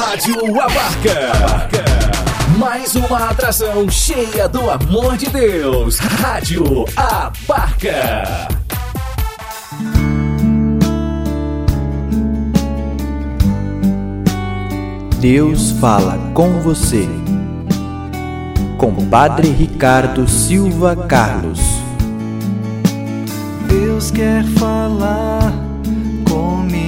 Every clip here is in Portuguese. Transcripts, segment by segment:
Rádio Abarca. Mais uma atração cheia do amor de Deus. Rádio Abarca. Deus fala com você. Com Padre Ricardo Silva Carlos. Deus quer falar comigo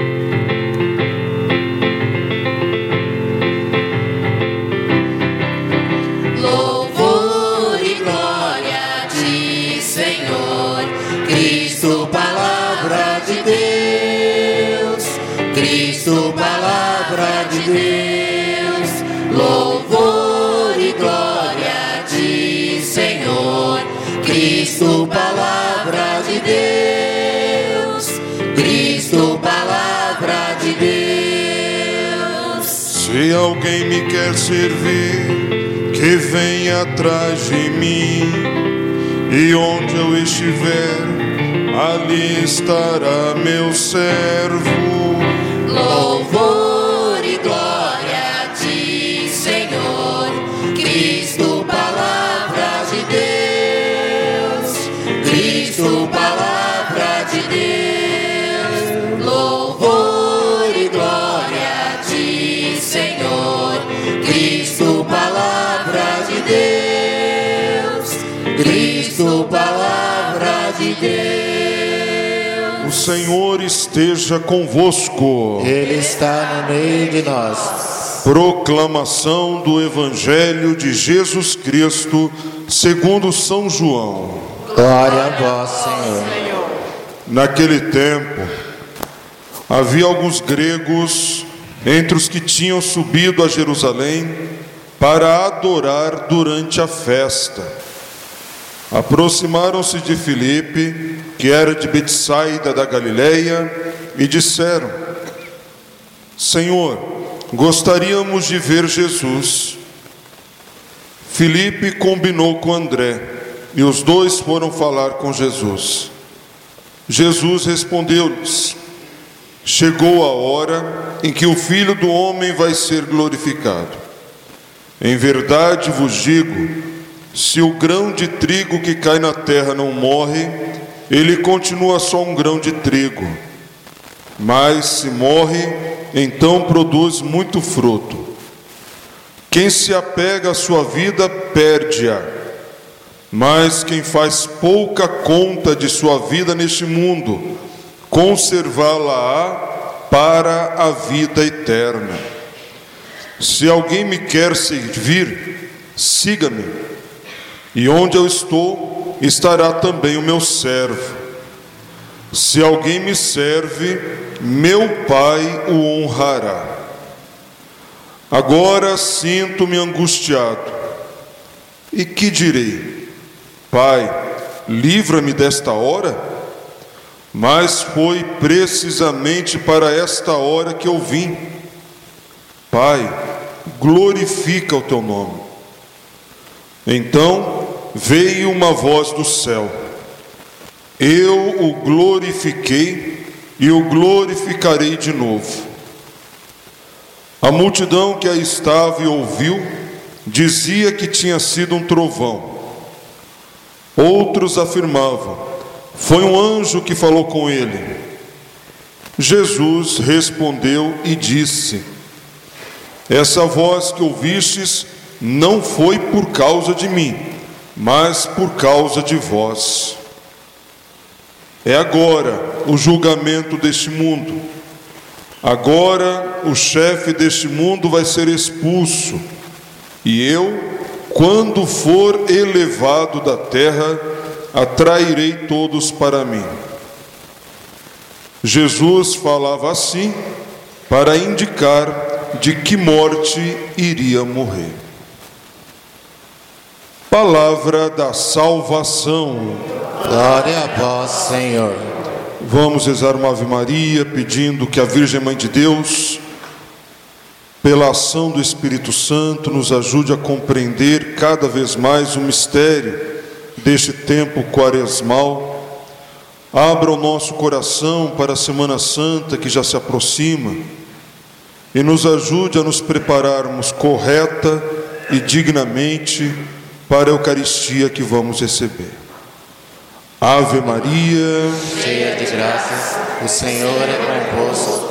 Cristo, palavra de Deus, Cristo, palavra de Deus. Se alguém me quer servir, que venha atrás de mim, e onde eu estiver, ali estará meu servo. Louvor O Senhor esteja convosco. Ele está no meio de nós. Proclamação do Evangelho de Jesus Cristo, segundo São João. Glória a vós, Senhor. Naquele tempo, havia alguns gregos entre os que tinham subido a Jerusalém para adorar durante a festa. Aproximaram-se de Filipe, que era de Betsaida da Galileia, e disseram: Senhor, gostaríamos de ver Jesus. Filipe combinou com André, e os dois foram falar com Jesus. Jesus respondeu-lhes: Chegou a hora em que o Filho do Homem vai ser glorificado. Em verdade vos digo: se o grão de trigo que cai na terra não morre, ele continua só um grão de trigo. Mas se morre, então produz muito fruto. Quem se apega à sua vida, perde-a. Mas quem faz pouca conta de sua vida neste mundo, conservá-la-á para a vida eterna. Se alguém me quer servir, siga-me, e onde eu estou, estará também o meu servo. Se alguém me serve, meu Pai o honrará. Agora sinto-me angustiado. E que direi? Pai, livra-me desta hora? Mas foi precisamente para esta hora que eu vim. Pai, glorifica o teu nome. Então veio uma voz do céu. Eu o glorifiquei e o glorificarei de novo. A multidão que aí estava e ouviu dizia que tinha sido um trovão. Outros afirmavam: foi um anjo que falou com ele. Jesus respondeu e disse: Essa voz que ouvistes não foi por causa de mim, mas por causa de vós. É agora o julgamento deste mundo. Agora o chefe deste mundo vai ser expulso, e eu, quando for elevado da terra, atrairei todos para mim. Jesus falava assim para indicar de que morte iria morrer. Palavra da salvação. Glória a vós, Senhor. Vamos rezar uma Ave Maria pedindo que a Virgem Mãe de Deus pela ação do Espírito Santo, nos ajude a compreender cada vez mais o mistério deste tempo quaresmal. Abra o nosso coração para a Semana Santa que já se aproxima e nos ajude a nos prepararmos correta e dignamente para a Eucaristia que vamos receber. Ave Maria, cheia de graças, o Senhor é convosco.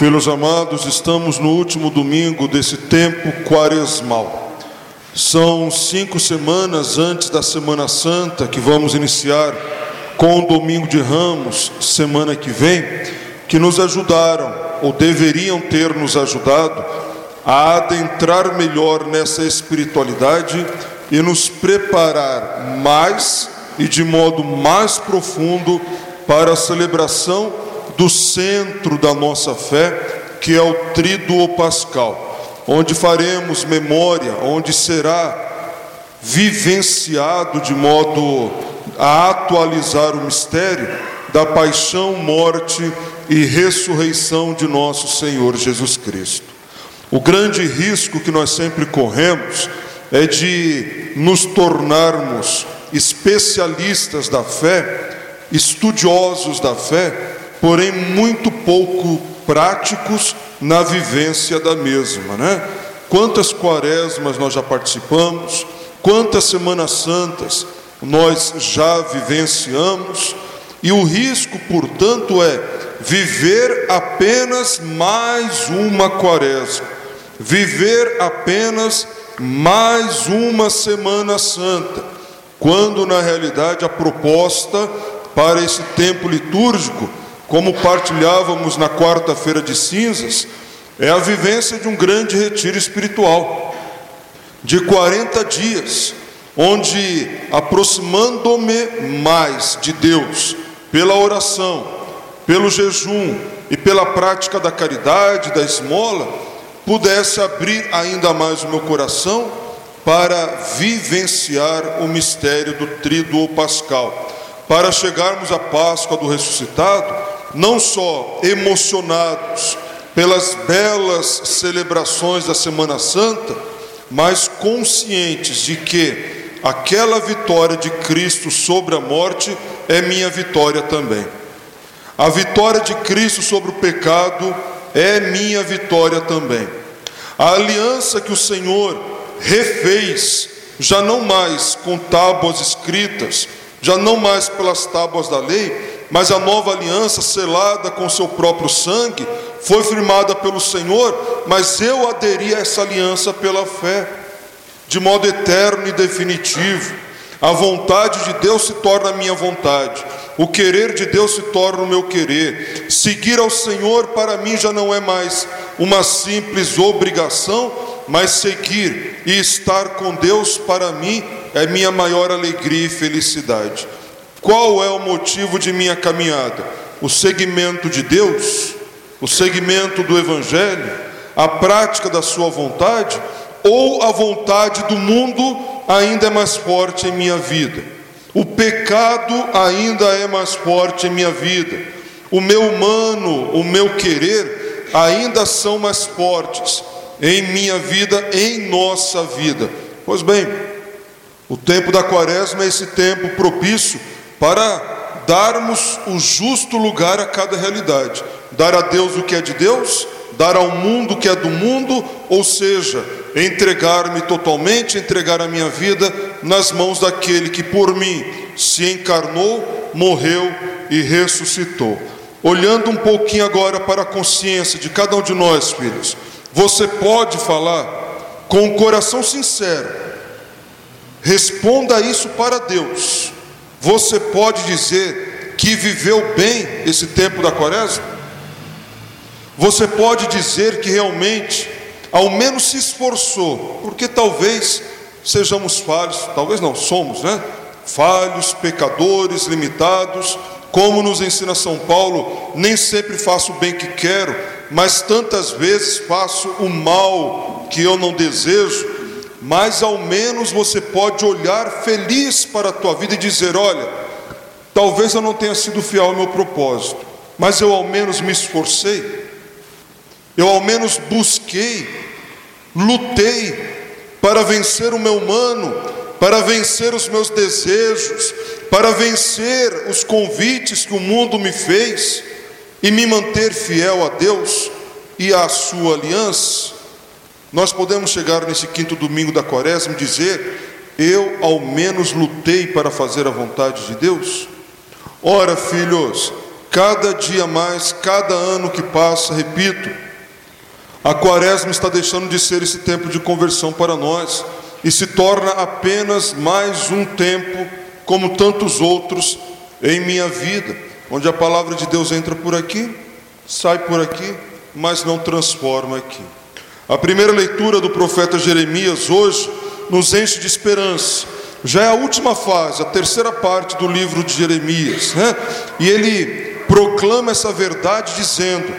Filhos amados, estamos no último domingo desse tempo quaresmal. São cinco semanas antes da Semana Santa que vamos iniciar com o Domingo de Ramos, semana que vem, que nos ajudaram, ou deveriam ter nos ajudado, a adentrar melhor nessa espiritualidade e nos preparar mais e de modo mais profundo para a celebração do centro da nossa fé, que é o Tríduo Pascal, onde faremos memória, onde será vivenciado de modo a atualizar o mistério da paixão, morte e ressurreição de nosso Senhor Jesus Cristo. O grande risco que nós sempre corremos é de nos tornarmos especialistas da fé, estudiosos da fé, porém muito pouco práticos na vivência da mesma, né? Quantas quaresmas nós já participamos, quantas semanas santas nós já vivenciamos, e o risco, portanto, é viver apenas mais uma quaresma, viver apenas mais uma semana santa, quando na realidade a proposta para esse tempo litúrgico como partilhávamos na quarta-feira de cinzas, é a vivência de um grande retiro espiritual, de 40 dias, onde, aproximando-me mais de Deus, pela oração, pelo jejum e pela prática da caridade, da esmola, pudesse abrir ainda mais o meu coração para vivenciar o mistério do Tríduo Pascal, para chegarmos à Páscoa do ressuscitado não só emocionados pelas belas celebrações da Semana Santa, mas conscientes de que aquela vitória de Cristo sobre a morte é minha vitória também. A vitória de Cristo sobre o pecado é minha vitória também. A aliança que o Senhor refez, já não mais com tábuas escritas, já não mais pelas tábuas da lei, mas a nova aliança selada com seu próprio sangue foi firmada pelo Senhor, mas eu aderi a essa aliança pela fé, de modo eterno e definitivo. A vontade de Deus se torna a minha vontade, o querer de Deus se torna o meu querer. Seguir ao Senhor para mim já não é mais uma simples obrigação, mas seguir e estar com Deus para mim é minha maior alegria e felicidade. Qual é o motivo de minha caminhada? O segmento de Deus, o segmento do Evangelho, a prática da Sua vontade, ou a vontade do mundo ainda é mais forte em minha vida? O pecado ainda é mais forte em minha vida. O meu humano, o meu querer ainda são mais fortes em minha vida, em nossa vida. Pois bem, o tempo da quaresma é esse tempo propício para darmos o justo lugar a cada realidade. Dar a Deus o que é de Deus, dar ao mundo o que é do mundo, ou seja, entregar-me totalmente, entregar a minha vida nas mãos daquele que por mim se encarnou, morreu e ressuscitou. Olhando um pouquinho agora para a consciência de cada um de nós, filhos, você pode falar com o um coração sincero, responda isso para Deus. Você pode dizer que viveu bem esse tempo da quaresma? Você pode dizer que realmente ao menos se esforçou, porque talvez sejamos falhos, talvez não, somos, né? Falhos, pecadores, limitados, como nos ensina São Paulo, nem sempre faço o bem que quero, mas tantas vezes faço o mal que eu não desejo, mas ao menos você pode olhar feliz para a tua vida e dizer: olha, talvez eu não tenha sido fiel ao meu propósito, mas eu ao menos me esforcei, eu ao menos busquei, lutei para vencer o meu humano, para vencer os meus desejos, para vencer os convites que o mundo me fez e me manter fiel a Deus e à sua aliança. Nós podemos chegar nesse quinto domingo da quaresma e dizer: Eu ao menos lutei para fazer a vontade de Deus? Ora, filhos, cada dia mais, cada ano que passa, repito, a quaresma está deixando de ser esse tempo de conversão para nós e se torna apenas mais um tempo, como tantos outros, em minha vida, onde a palavra de Deus entra por aqui, sai por aqui, mas não transforma aqui. A primeira leitura do profeta Jeremias hoje nos enche de esperança. Já é a última fase, a terceira parte do livro de Jeremias, né? E ele proclama essa verdade dizendo: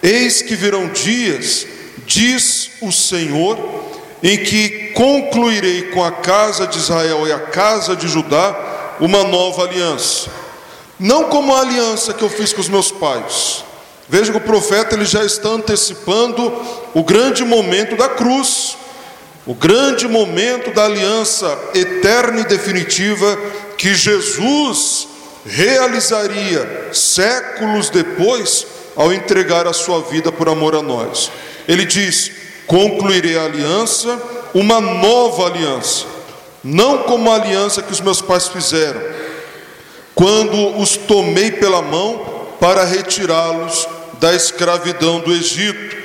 Eis que virão dias, diz o Senhor, em que concluirei com a casa de Israel e a casa de Judá uma nova aliança. Não como a aliança que eu fiz com os meus pais, Veja que o profeta ele já está antecipando o grande momento da cruz, o grande momento da aliança eterna e definitiva que Jesus realizaria séculos depois ao entregar a sua vida por amor a nós. Ele diz: Concluirei a aliança, uma nova aliança, não como a aliança que os meus pais fizeram, quando os tomei pela mão para retirá-los da escravidão do Egito,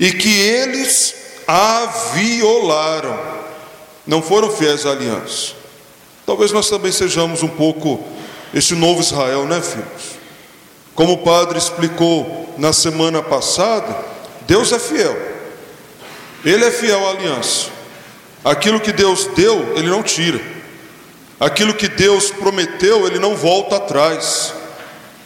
e que eles a violaram, não foram fiéis à aliança. Talvez nós também sejamos um pouco este novo Israel, né, filhos? Como o padre explicou na semana passada, Deus é fiel, Ele é fiel à aliança. Aquilo que Deus deu, Ele não tira. Aquilo que Deus prometeu, Ele não volta atrás.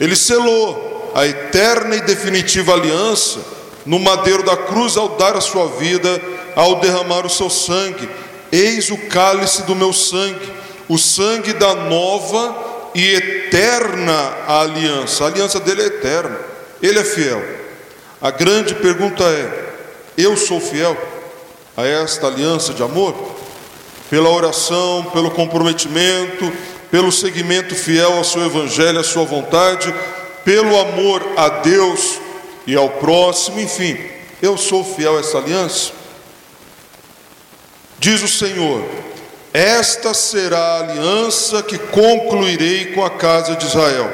Ele selou a eterna e definitiva aliança no madeiro da cruz ao dar a sua vida, ao derramar o seu sangue. Eis o cálice do meu sangue, o sangue da nova e eterna aliança. A aliança dele é eterna, ele é fiel. A grande pergunta é: eu sou fiel a esta aliança de amor? Pela oração, pelo comprometimento, pelo seguimento fiel ao seu evangelho, à sua vontade, pelo amor a Deus e ao próximo, enfim, eu sou fiel a essa aliança. Diz o Senhor: Esta será a aliança que concluirei com a casa de Israel.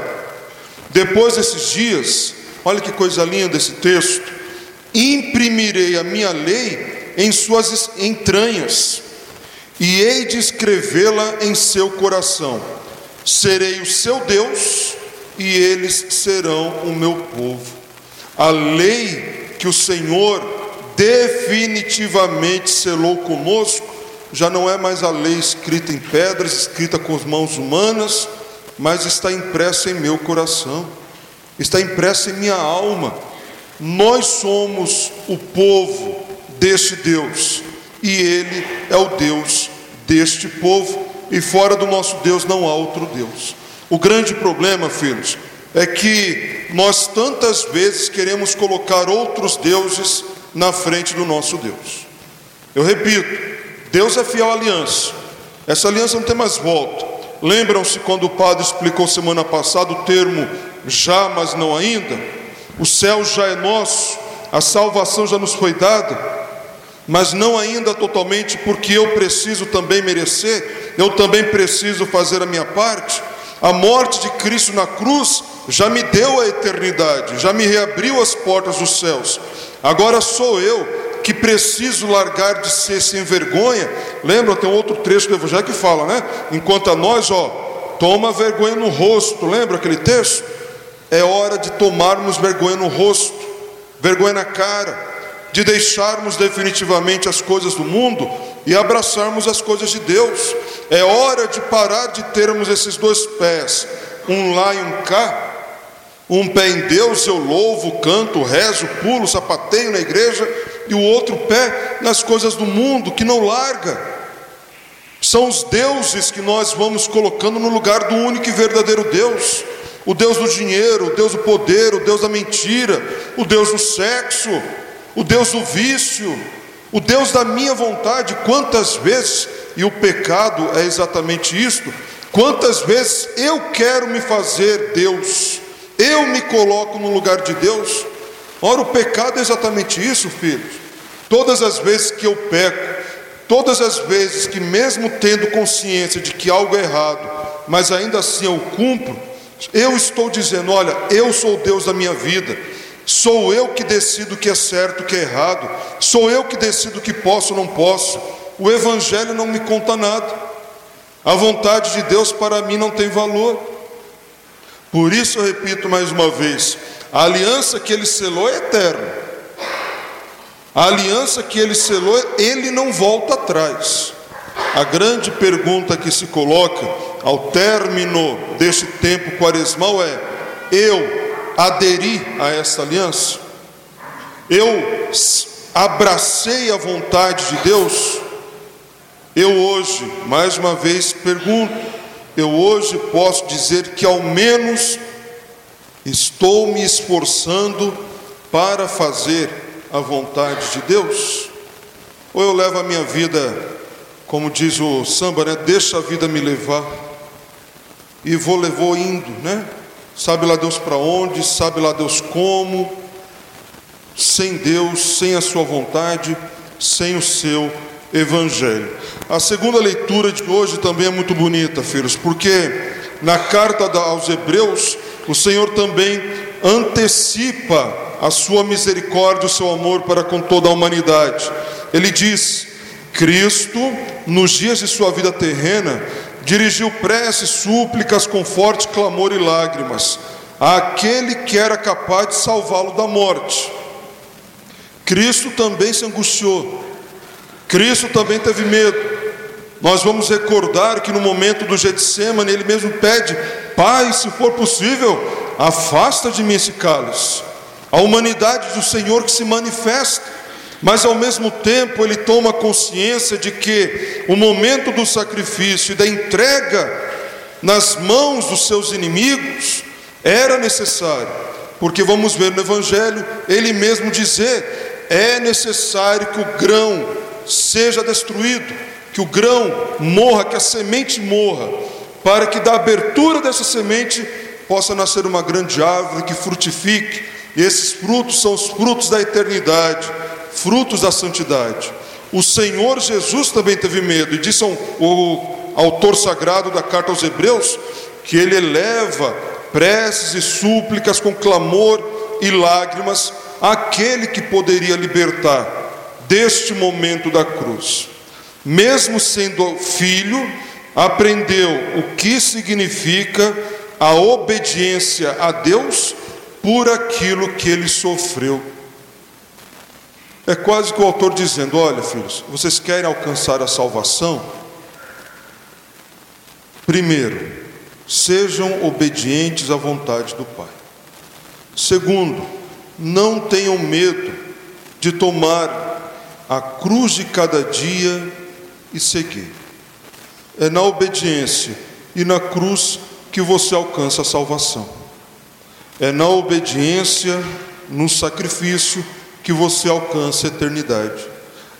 Depois desses dias, olha que coisa linda esse texto: imprimirei a minha lei em suas entranhas, e hei de escrevê-la em seu coração. Serei o seu Deus e eles serão o meu povo. A lei que o Senhor definitivamente selou conosco já não é mais a lei escrita em pedras, escrita com as mãos humanas, mas está impressa em meu coração, está impressa em minha alma. Nós somos o povo deste Deus e Ele é o Deus deste povo, e fora do nosso Deus não há outro Deus. O grande problema, filhos, é que nós tantas vezes queremos colocar outros deuses na frente do nosso Deus. Eu repito, Deus é fiel à aliança. Essa aliança não tem mais volta. Lembram-se quando o padre explicou semana passada o termo já, mas não ainda? O céu já é nosso, a salvação já nos foi dada, mas não ainda totalmente, porque eu preciso também merecer, eu também preciso fazer a minha parte. A morte de Cristo na cruz já me deu a eternidade, já me reabriu as portas dos céus. Agora sou eu que preciso largar de ser sem vergonha. Lembra, tem outro trecho do Evangelho que fala, né? Enquanto a nós, ó, toma vergonha no rosto. Lembra aquele texto? É hora de tomarmos vergonha no rosto, vergonha na cara, de deixarmos definitivamente as coisas do mundo e abraçarmos as coisas de Deus. É hora de parar de termos esses dois pés, um lá e um cá. Um pé em Deus, eu louvo, canto, rezo, pulo, sapateio na igreja, e o outro pé nas coisas do mundo que não larga. São os deuses que nós vamos colocando no lugar do único e verdadeiro Deus. O Deus do dinheiro, o Deus do poder, o Deus da mentira, o Deus do sexo, o Deus do vício, o Deus da minha vontade. Quantas vezes, e o pecado é exatamente isto, quantas vezes eu quero me fazer Deus, eu me coloco no lugar de Deus. Ora, o pecado é exatamente isso, filhos. Todas as vezes que eu peco, todas as vezes que, mesmo tendo consciência de que algo é errado, mas ainda assim eu cumpro, eu estou dizendo: olha, eu sou Deus da minha vida, sou eu que decido o que é certo o que é errado, sou eu que decido o que posso ou não posso. O Evangelho não me conta nada, a vontade de Deus para mim não tem valor. Por isso eu repito mais uma vez: a aliança que ele selou é eterna. A aliança que ele selou, ele não volta atrás. A grande pergunta que se coloca ao término deste tempo quaresmal é: eu aderi a essa aliança? Eu abracei a vontade de Deus? Eu hoje, mais uma vez, pergunto: eu hoje posso dizer que ao menos estou me esforçando para fazer a vontade de Deus? Ou eu levo a minha vida, como diz o samba, né? Deixa a vida me levar. E vou levou indo, né? Sabe lá Deus para onde, sabe lá Deus como, sem Deus, sem a sua vontade, sem o seu evangelho. A segunda leitura de hoje também é muito bonita, filhos, porque na carta aos Hebreus, o Senhor também antecipa a sua misericórdia, o seu amor para com toda a humanidade. Ele diz: Cristo, nos dias de sua vida terrena, dirigiu preces, súplicas com forte clamor e lágrimas àquele que era capaz de salvá-lo da morte. Cristo também se angustiou, Cristo também teve medo. Nós vamos recordar que no momento do Getsemane ele mesmo pede: Pai, se for possível, afasta de mim esse cálice. A humanidade do Senhor que se manifesta, mas ao mesmo tempo ele toma consciência de que o momento do sacrifício e da entrega nas mãos dos seus inimigos era necessário, porque vamos ver no Evangelho ele mesmo dizer: é necessário que o grão seja destruído, que o grão morra, que a semente morra, para que da abertura dessa semente possa nascer uma grande árvore que frutifique e esses frutos são os frutos da eternidade, frutos da santidade. O Senhor Jesus também teve medo, e disse o autor sagrado da carta aos Hebreus que ele eleva preces e súplicas com clamor e lágrimas àquele que poderia libertar deste momento da cruz. Mesmo sendo filho, aprendeu o que significa a obediência a Deus por aquilo que ele sofreu. É quase que o autor dizendo: Olha, filhos, vocês querem alcançar a salvação? Primeiro, sejam obedientes à vontade do Pai. Segundo, não tenham medo de tomar a cruz de cada dia e seguir. É na obediência e na cruz que você alcança a salvação. É na obediência, no sacrifício, que você alcança a eternidade.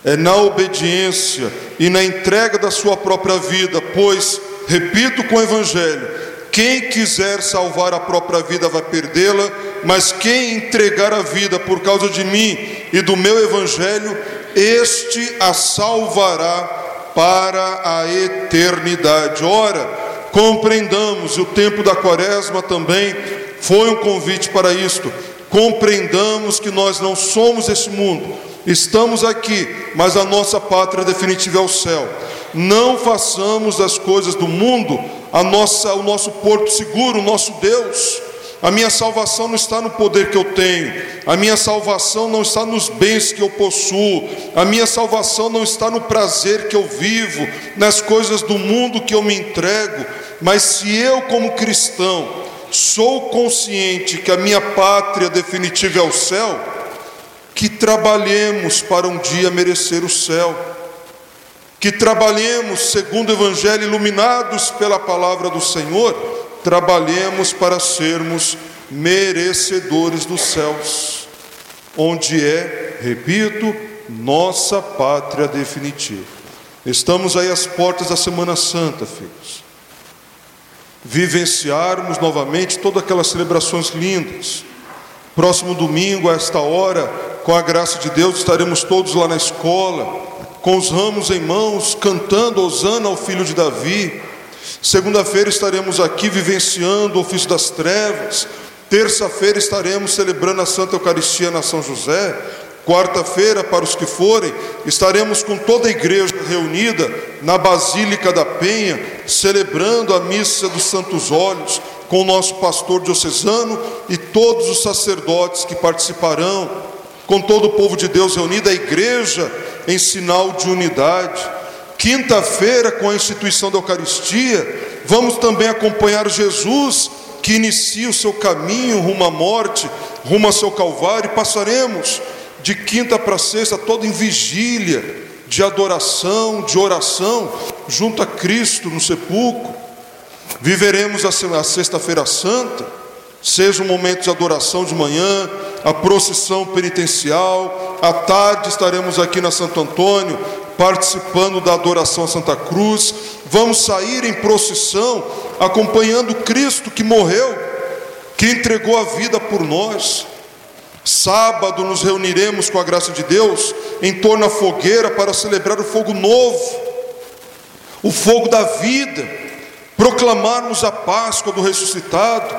É na obediência e na entrega da sua própria vida, pois, repito com o Evangelho: quem quiser salvar a própria vida vai perdê-la, mas quem entregar a vida por causa de mim e do meu Evangelho, este a salvará para a eternidade. Ora, compreendamos o tempo da quaresma também foi um convite para isto. Compreendamos que nós não somos esse mundo, estamos aqui, mas a nossa pátria definitiva é o céu. Não façamos das coisas do mundo a nossa, o nosso porto seguro, o nosso Deus. A minha salvação não está no poder que eu tenho, a minha salvação não está nos bens que eu possuo, a minha salvação não está no prazer que eu vivo, nas coisas do mundo que eu me entrego, mas se eu, como cristão, sou consciente que a minha pátria definitiva é o céu, que trabalhemos para um dia merecer o céu, que trabalhemos segundo o Evangelho, iluminados pela palavra do Senhor trabalhemos para sermos merecedores dos céus, onde é, repito, nossa pátria definitiva. Estamos aí às portas da Semana Santa, filhos. Vivenciarmos novamente todas aquelas celebrações lindas. Próximo domingo, a esta hora, com a graça de Deus, estaremos todos lá na escola, com os ramos em mãos, cantando Osana ao filho de Davi Segunda-feira estaremos aqui vivenciando o ofício das trevas. Terça-feira estaremos celebrando a Santa Eucaristia na São José. Quarta-feira, para os que forem, estaremos com toda a igreja reunida na Basílica da Penha, celebrando a missa dos Santos Olhos, com o nosso pastor diocesano e todos os sacerdotes que participarão, com todo o povo de Deus reunido, a igreja em sinal de unidade. Quinta-feira, com a instituição da Eucaristia, vamos também acompanhar Jesus, que inicia o seu caminho rumo à morte, rumo ao seu Calvário, e passaremos de quinta para sexta, toda em vigília, de adoração, de oração, junto a Cristo no sepulcro. Viveremos a Sexta-feira Santa, seja um momento de adoração de manhã, a procissão penitencial, à tarde estaremos aqui na Santo Antônio, participando da adoração a Santa Cruz, vamos sair em procissão, acompanhando Cristo que morreu, que entregou a vida por nós. Sábado nos reuniremos com a graça de Deus em torno à fogueira para celebrar o fogo novo, o fogo da vida, proclamarmos a Páscoa do ressuscitado,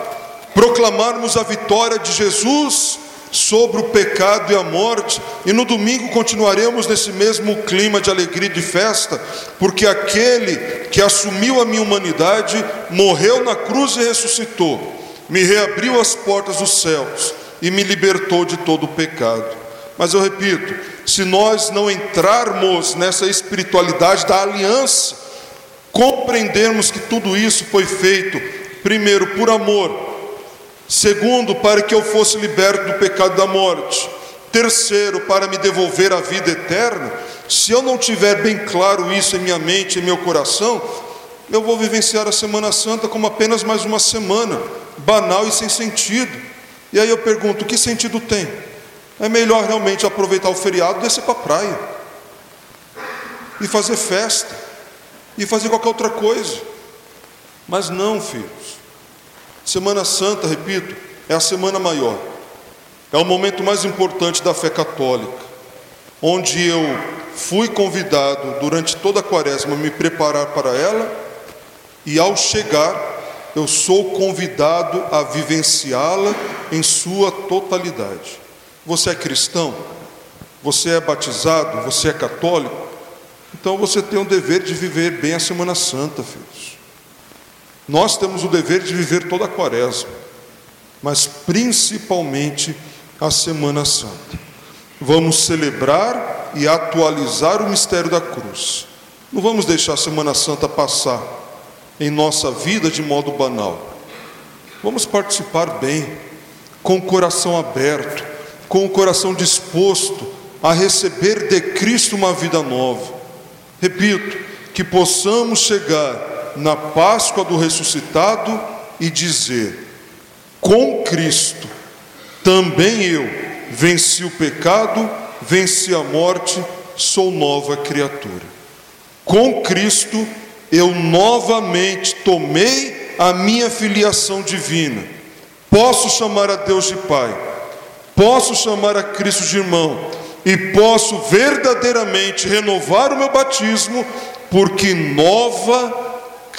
proclamarmos a vitória de Jesus sobre o pecado e a morte, e no domingo continuaremos nesse mesmo clima de alegria e de festa, porque aquele que assumiu a minha humanidade morreu na cruz e ressuscitou, me reabriu as portas dos céus e me libertou de todo o pecado. Mas eu repito, se nós não entrarmos nessa espiritualidade da aliança, compreendermos que tudo isso foi feito, primeiro por amor, Segundo, para que eu fosse liberto do pecado da morte. Terceiro, para me devolver a vida eterna. Se eu não tiver bem claro isso em minha mente, em meu coração, eu vou vivenciar a Semana Santa como apenas mais uma semana, banal e sem sentido. E aí eu pergunto: que sentido tem? É melhor realmente aproveitar o feriado e descer para a praia, e fazer festa, e fazer qualquer outra coisa. Mas não, filhos. Semana Santa, repito, é a semana maior, é o momento mais importante da fé católica, onde eu fui convidado durante toda a quaresma a me preparar para ela, e ao chegar, eu sou convidado a vivenciá-la em sua totalidade. Você é cristão? Você é batizado? Você é católico? Então você tem o dever de viver bem a Semana Santa, filhos. Nós temos o dever de viver toda a quaresma, mas principalmente a Semana Santa. Vamos celebrar e atualizar o mistério da cruz. Não vamos deixar a Semana Santa passar em nossa vida de modo banal. Vamos participar bem, com o coração aberto, com o coração disposto a receber de Cristo uma vida nova. Repito, que possamos chegar na Páscoa do ressuscitado e dizer: com Cristo também eu venci o pecado, venci a morte, sou nova criatura. Com Cristo eu novamente tomei a minha filiação divina. Posso chamar a Deus de Pai, posso chamar a Cristo de irmão e posso verdadeiramente renovar o meu batismo, porque nova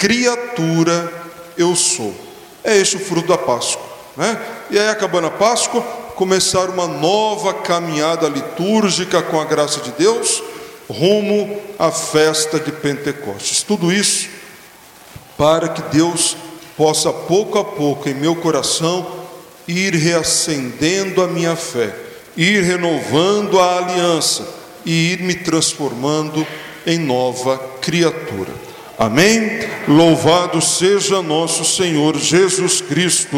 criatura eu sou. É este o fruto da Páscoa. Né? E aí, acabando a Páscoa, começar uma nova caminhada litúrgica com a graça de Deus, rumo à festa de Pentecostes. Tudo isso para que Deus possa, pouco a pouco, em meu coração, ir reacendendo a minha fé, ir renovando a aliança e ir me transformando em nova criatura. Amém? Louvado seja nosso Senhor Jesus Cristo.